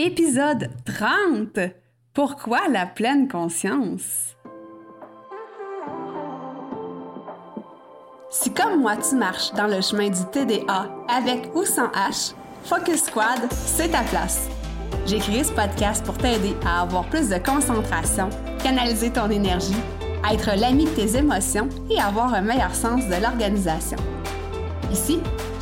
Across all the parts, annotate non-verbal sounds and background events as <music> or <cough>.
Épisode 30. Pourquoi la pleine conscience? Si comme moi tu marches dans le chemin du TDA avec ou sans H, Focus Squad, c'est ta place. J'ai créé ce podcast pour t'aider à avoir plus de concentration, canaliser ton énergie, être l'ami de tes émotions et avoir un meilleur sens de l'organisation. Ici,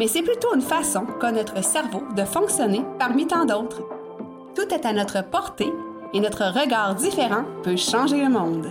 mais c'est plutôt une façon qu'a notre cerveau de fonctionner parmi tant d'autres. Tout est à notre portée et notre regard différent peut changer le monde.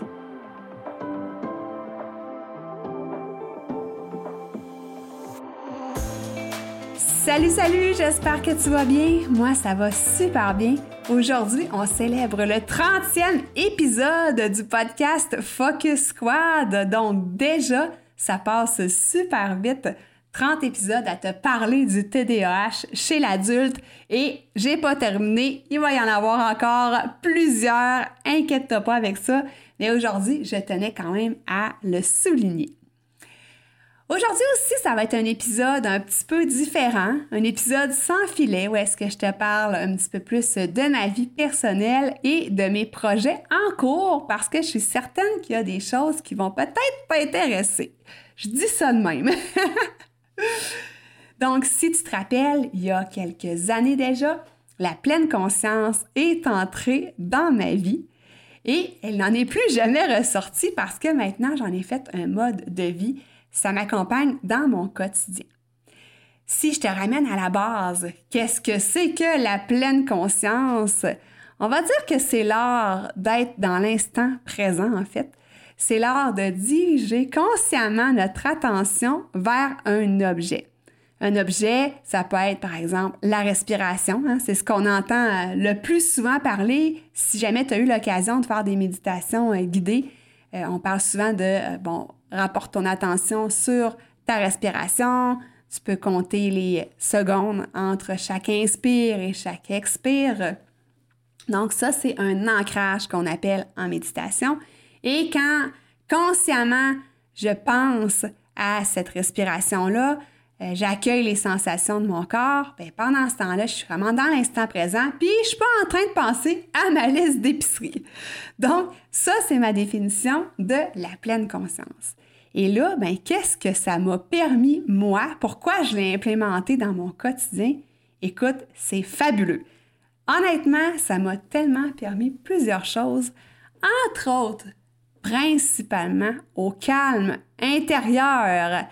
Salut, salut, j'espère que tu vas bien. Moi, ça va super bien. Aujourd'hui, on célèbre le 30e épisode du podcast Focus Squad. Donc déjà, ça passe super vite. 30 épisodes à te parler du TDAH chez l'adulte et j'ai pas terminé. Il va y en avoir encore plusieurs. Inquiète-toi pas avec ça. Mais aujourd'hui, je tenais quand même à le souligner. Aujourd'hui aussi, ça va être un épisode un petit peu différent, un épisode sans filet où est-ce que je te parle un petit peu plus de ma vie personnelle et de mes projets en cours parce que je suis certaine qu'il y a des choses qui vont peut-être pas intéresser. Je dis ça de même. <laughs> <laughs> Donc, si tu te rappelles, il y a quelques années déjà, la pleine conscience est entrée dans ma vie et elle n'en est plus jamais ressortie parce que maintenant j'en ai fait un mode de vie ça m'accompagne dans mon quotidien. Si je te ramène à la base, qu'est-ce que c'est que la pleine conscience? On va dire que c'est l'art d'être dans l'instant présent, en fait. C'est l'art de diriger consciemment notre attention vers un objet. Un objet, ça peut être par exemple la respiration. Hein. c'est ce qu'on entend euh, le plus souvent parler. Si jamais tu as eu l'occasion de faire des méditations euh, guidées, euh, on parle souvent de, bon, rapporte ton attention sur ta respiration. Tu peux compter les secondes entre chaque inspire et chaque expire. Donc ça, c'est un ancrage qu'on appelle en méditation. Et quand consciemment je pense à cette respiration-là, euh, j'accueille les sensations de mon corps, bien, pendant ce temps-là, je suis vraiment dans l'instant présent, puis je suis pas en train de penser à ma liste d'épicerie. Donc, ça, c'est ma définition de la pleine conscience. Et là, ben, qu'est-ce que ça m'a permis, moi? Pourquoi je l'ai implémenté dans mon quotidien? Écoute, c'est fabuleux. Honnêtement, ça m'a tellement permis plusieurs choses, entre autres, principalement au calme intérieur.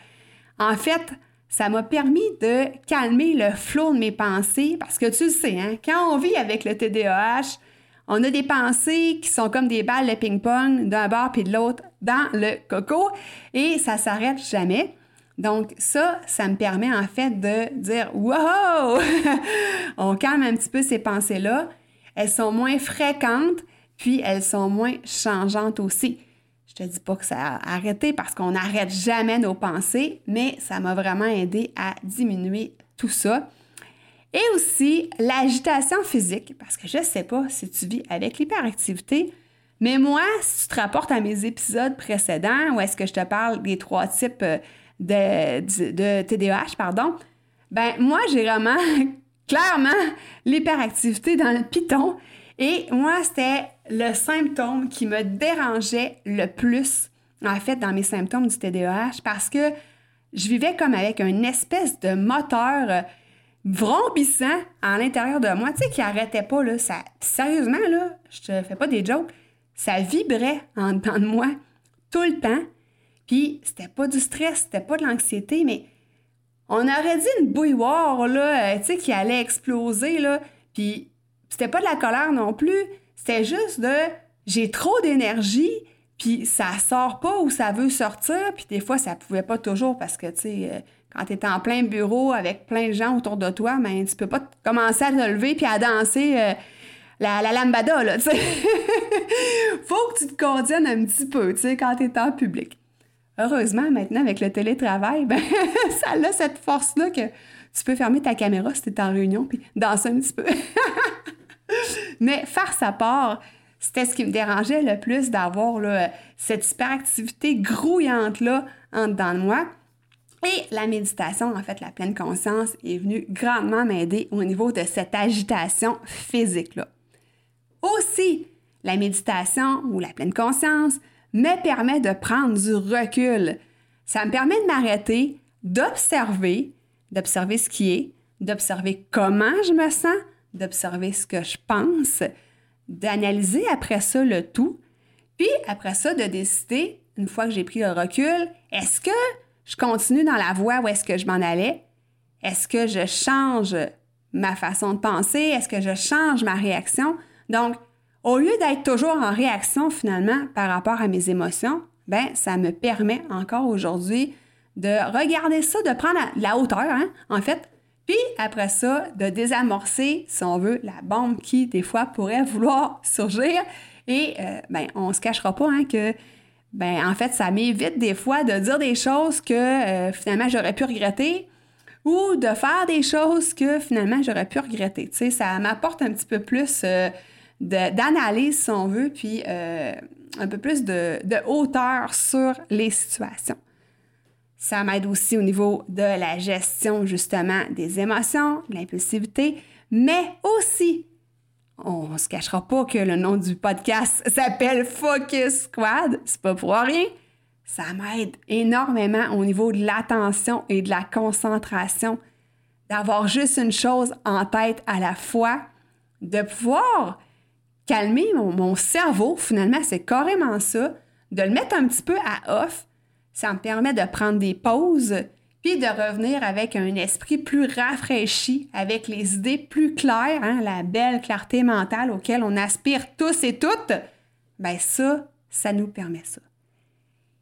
En fait, ça m'a permis de calmer le flot de mes pensées parce que tu le sais, hein, quand on vit avec le TDAH, on a des pensées qui sont comme des balles de ping-pong d'un bord puis de l'autre dans le coco et ça s'arrête jamais. Donc ça, ça me permet en fait de dire wow, <laughs> on calme un petit peu ces pensées-là. Elles sont moins fréquentes, puis elles sont moins changeantes aussi. Je te dis pas que ça a arrêté parce qu'on n'arrête jamais nos pensées, mais ça m'a vraiment aidé à diminuer tout ça. Et aussi l'agitation physique, parce que je ne sais pas si tu vis avec l'hyperactivité, mais moi, si tu te rapportes à mes épisodes précédents, où est-ce que je te parle des trois types euh, de, de, TDAH, pardon, ben moi, j'ai vraiment <laughs> clairement l'hyperactivité dans le piton. Et moi, c'était le symptôme qui me dérangeait le plus, en fait, dans mes symptômes du TDAH, parce que je vivais comme avec une espèce de moteur euh, vrombissant à l'intérieur de moi, tu sais, qui arrêtait pas, là. Ça, sérieusement, là, je te fais pas des jokes, ça vibrait en dedans de moi tout le temps. Puis c'était pas du stress, c'était pas de l'anxiété, mais on aurait dit une bouilloire, là, euh, tu sais, qui allait exploser, là. Puis c'était pas de la colère non plus, c'était juste de j'ai trop d'énergie, puis ça sort pas où ça veut sortir, puis des fois ça pouvait pas toujours parce que, tu sais, euh, quand tu es en plein bureau avec plein de gens autour de toi, ben, tu peux pas commencer à te lever puis à danser euh, la, la lambada, là, tu sais. <laughs> Faut que tu te contiennes un petit peu, tu sais, quand tu es en public. Heureusement, maintenant, avec le télétravail, <laughs> ben, ça a cette force-là que tu peux fermer ta caméra si tu es en réunion puis danser un petit peu. <laughs> Mais faire sa part, c'était ce qui me dérangeait le plus d'avoir cette hyperactivité grouillante-là en dedans de moi. Et la méditation, en fait, la pleine conscience, est venue grandement m'aider au niveau de cette agitation physique-là. Aussi, la méditation ou la pleine conscience me permet de prendre du recul. Ça me permet de m'arrêter, d'observer, d'observer ce qui est, d'observer comment je me sens, d'observer ce que je pense, d'analyser après ça le tout, puis après ça de décider, une fois que j'ai pris le recul, est-ce que je continue dans la voie où est-ce que je m'en allais? Est-ce que je change ma façon de penser? Est-ce que je change ma réaction? Donc, au lieu d'être toujours en réaction finalement par rapport à mes émotions, ben ça me permet encore aujourd'hui de regarder ça, de prendre la, hauteur, hein, en fait, puis après ça, de désamorcer, si on veut, la bombe qui, des fois, pourrait vouloir <laughs> surgir. Et euh, ben, on se cachera pas hein, que, ben, en fait, ça m'évite des fois de dire des choses que euh, finalement j'aurais pu regretter ou de faire des choses que finalement j'aurais pu regretter. Tu sais, ça m'apporte un petit peu plus euh, d'analyse, si on veut, puis un peu plus de hauteur sur les situations. Ça m'aide aussi au niveau de la gestion justement des émotions, de l'impulsivité, mais aussi, on ne se cachera pas que le nom du podcast <laughs> s'appelle Focus Squad, c'est pas pour rien. Ça m'aide énormément au niveau de l'attention et de la concentration, d'avoir juste une chose en tête à la fois, de pouvoir calmer mon, mon cerveau, finalement, c'est carrément ça, de le mettre un petit peu à off, ça me permet de prendre des pauses, puis de revenir avec un esprit plus rafraîchi, avec les idées plus claires, hein, la belle clarté mentale auquel on aspire tous et toutes. Ben ça, ça nous permet ça.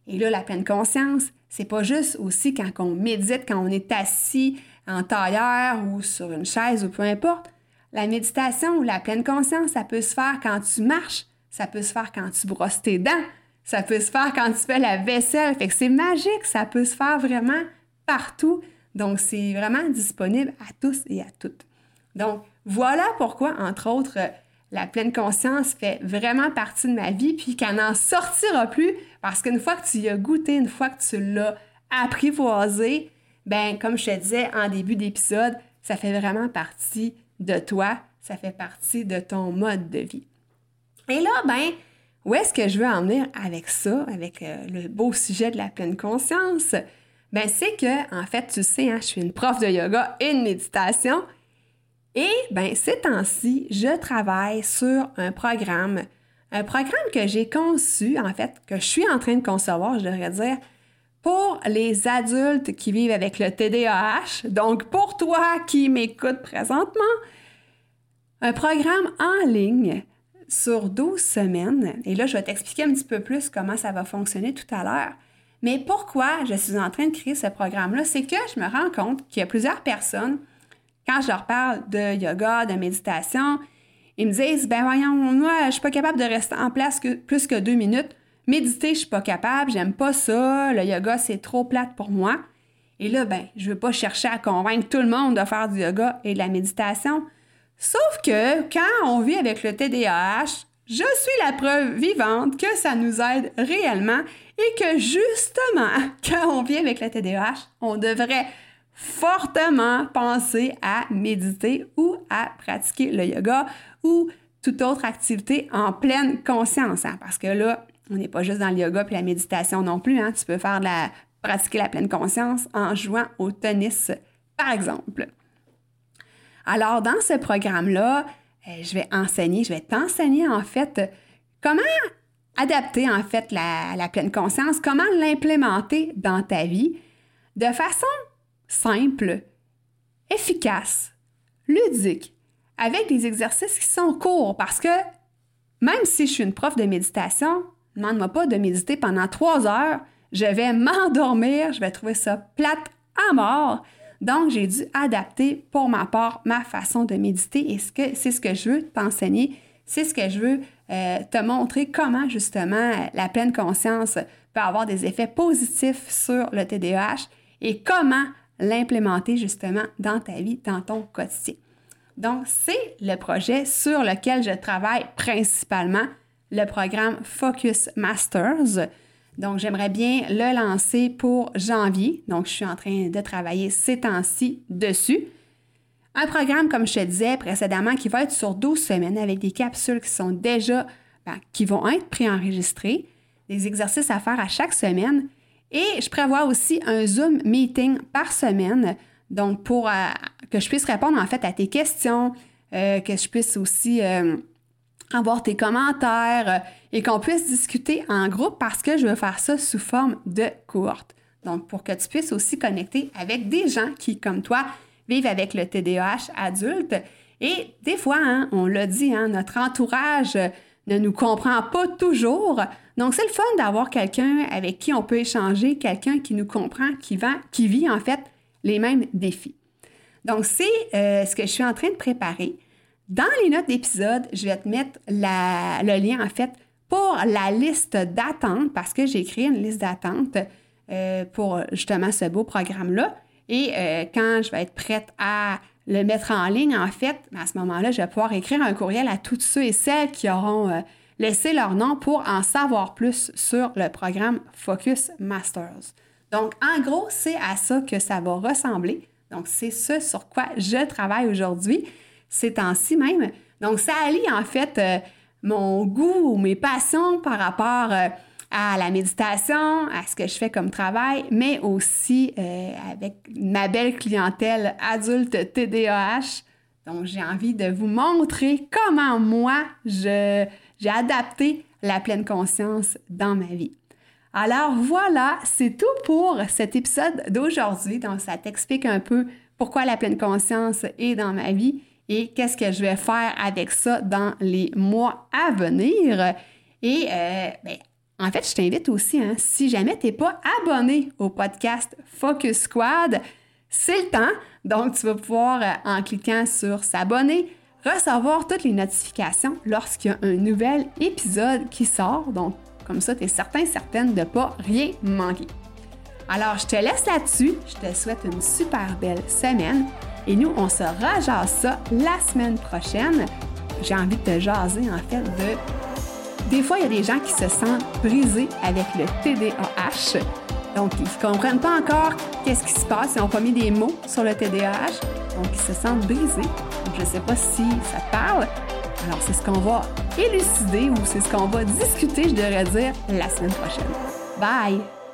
Et là, la pleine conscience, c'est pas juste aussi quand on médite, quand on est assis en tailleur ou sur une chaise ou peu importe. La méditation ou la pleine conscience, ça peut se faire quand tu marches, ça peut se faire quand tu brosses tes dents, ça peut se faire quand tu fais la vaisselle. Fait que c'est magique, ça peut se faire vraiment partout. Donc, c'est vraiment disponible à tous et à toutes. Donc, voilà pourquoi, entre autres, la pleine conscience fait vraiment partie de ma vie, puis qu'elle n'en sortira plus, parce qu'une fois que tu y as goûté, une fois que tu l'as apprivoisé, ben comme je te disais en début d'épisode, ça fait vraiment partie de toi, ça fait partie de ton mode de vie. Et là, ben, où est-ce que je veux en venir avec ça, avec euh, le beau sujet de la pleine conscience? Ben, c'est que, en fait, tu sais, hein, je suis une prof de yoga et de méditation. Et, ben, ces temps-ci, je travaille sur un programme, un programme que j'ai conçu, en fait, que je suis en train de concevoir, je devrais dire, pour les adultes qui vivent avec le TDAH. Donc, pour toi qui m'écoutes présentement, un programme en ligne sur 12 semaines. Et là, je vais t'expliquer un petit peu plus comment ça va fonctionner tout à l'heure. Mais pourquoi je suis en train de créer ce programme-là? C'est que je me rends compte qu'il y a plusieurs personnes, quand je leur parle de yoga, de méditation, ils me disent, ben voyons, moi, je suis pas capable de rester en place plus que deux minutes. Méditer, je suis pas capable, j'aime pas ça, le yoga, c'est trop plate pour moi. Et là, ben, je veux pas chercher à convaincre tout le monde de faire du yoga et de la méditation. Sauf que quand on vit avec le TDAH, je suis la preuve vivante que ça nous aide réellement et que justement, <laughs> quand on vit avec le TDAH, on devrait fortement penser à méditer ou à pratiquer le yoga ou toute autre activité en pleine conscience. Hein, parce que là, on n'est pas juste dans le yoga et la méditation non plus. Hein, tu peux faire la, pratiquer la pleine conscience en jouant au tennis, par exemple. Alors, dans ce programme-là, euh, je vais enseigner, je vais t'enseigner en fait comment adapter en fait la, pleine conscience, comment l'implémenter dans ta vie de façon simple, efficace, ludique, avec des exercices qui sont courts parce que même si je suis une prof de méditation, demande-moi pas de méditer pendant trois heures, je vais <laughs> m'endormir, je vais trouver ça plate à mort. Donc, j'ai dû adapter pour ma part ma façon de méditer et c'est ce que je veux t'enseigner c'est ce que je veux euh, te montrer comment justement la pleine conscience peut avoir des effets positifs sur le TDAH et comment l'implémenter justement dans ta vie, dans ton quotidien. Donc, c'est le projet sur lequel je travaille principalement, le programme Focus Masters. Donc, j'aimerais bien le lancer pour janvier. Donc, je suis en train de travailler ces temps-ci dessus. Un programme, comme je te disais précédemment, qui va être sur 12 semaines avec des capsules qui sont déjà, ben, qui vont être préenregistrées, des exercices à faire à chaque semaine. Et je prévois aussi un Zoom meeting par semaine, donc pour euh, que je puisse répondre en fait à tes questions, euh, que je puisse aussi euh, avoir tes commentaires et qu'on puisse discuter en groupe parce que je veux faire ça sous forme de cohorte. Donc, pour que tu puisses aussi connecter avec des gens qui, comme toi, vivent avec le TDAH adulte. Et des fois, hein, on l'a dit, hein, notre entourage ne nous comprend pas toujours. Donc, c'est le fun d'avoir quelqu'un avec qui on peut échanger, quelqu'un qui nous comprend, qui, qui vit en fait les mêmes défis. Donc, c'est euh, ce que je suis en train de préparer. Dans les notes d'épisode, je vais te mettre le lien en fait pour la liste d'attente parce que j'ai créé une liste d'attente euh, pour justement ce beau programme-là. Et euh, quand je vais être prête à le mettre en ligne, en fait, à ce moment-là, je vais pouvoir écrire un courriel à tous ceux et celles qui auront euh, laissé leur nom pour en savoir plus sur le programme Focus Masters. Donc, en gros, c'est à ça que ça va ressembler. Donc, c'est ce sur quoi je travaille aujourd'hui, ces temps-ci même. Donc, ça allie en fait euh, mon goût ou mes passions par rapport à la méditation, à ce que je fais comme travail, mais aussi euh, avec ma belle clientèle adulte TDAH. Donc, j'ai envie de vous montrer comment moi, j'ai adapté la pleine conscience dans ma vie. Alors voilà, c'est tout pour cet épisode d'aujourd'hui. Donc, ça t'explique un peu pourquoi la pleine conscience est dans ma vie et qu'est-ce que je vais faire avec ça dans les mois à venir? Et euh, ben, en fait, je t'invite aussi, hein, si jamais tu n'es pas abonné au podcast Focus Squad, c'est le temps. Donc, tu vas pouvoir, euh, en cliquant sur s'abonner, recevoir toutes les notifications lorsqu'il y a un nouvel épisode qui sort. Donc, comme ça, tu es certain, certaine de ne pas rien manquer. Alors, je te laisse là-dessus. Je te souhaite une super belle semaine. Et nous, on se rajase ça la semaine prochaine. J'ai envie de te jaser, en fait, de des fois, il y a des gens qui se sentent brisés avec le TDAH. Donc, ils ne comprennent pas encore qu'est-ce qui se passe. Ils n'ont pas mis des mots sur le TDAH. Donc, ils se sentent brisés. Donc, je ne sais pas si ça te parle. Alors, c'est ce qu'on va élucider ou c'est ce qu'on va discuter, je devrais dire, la semaine prochaine. Bye!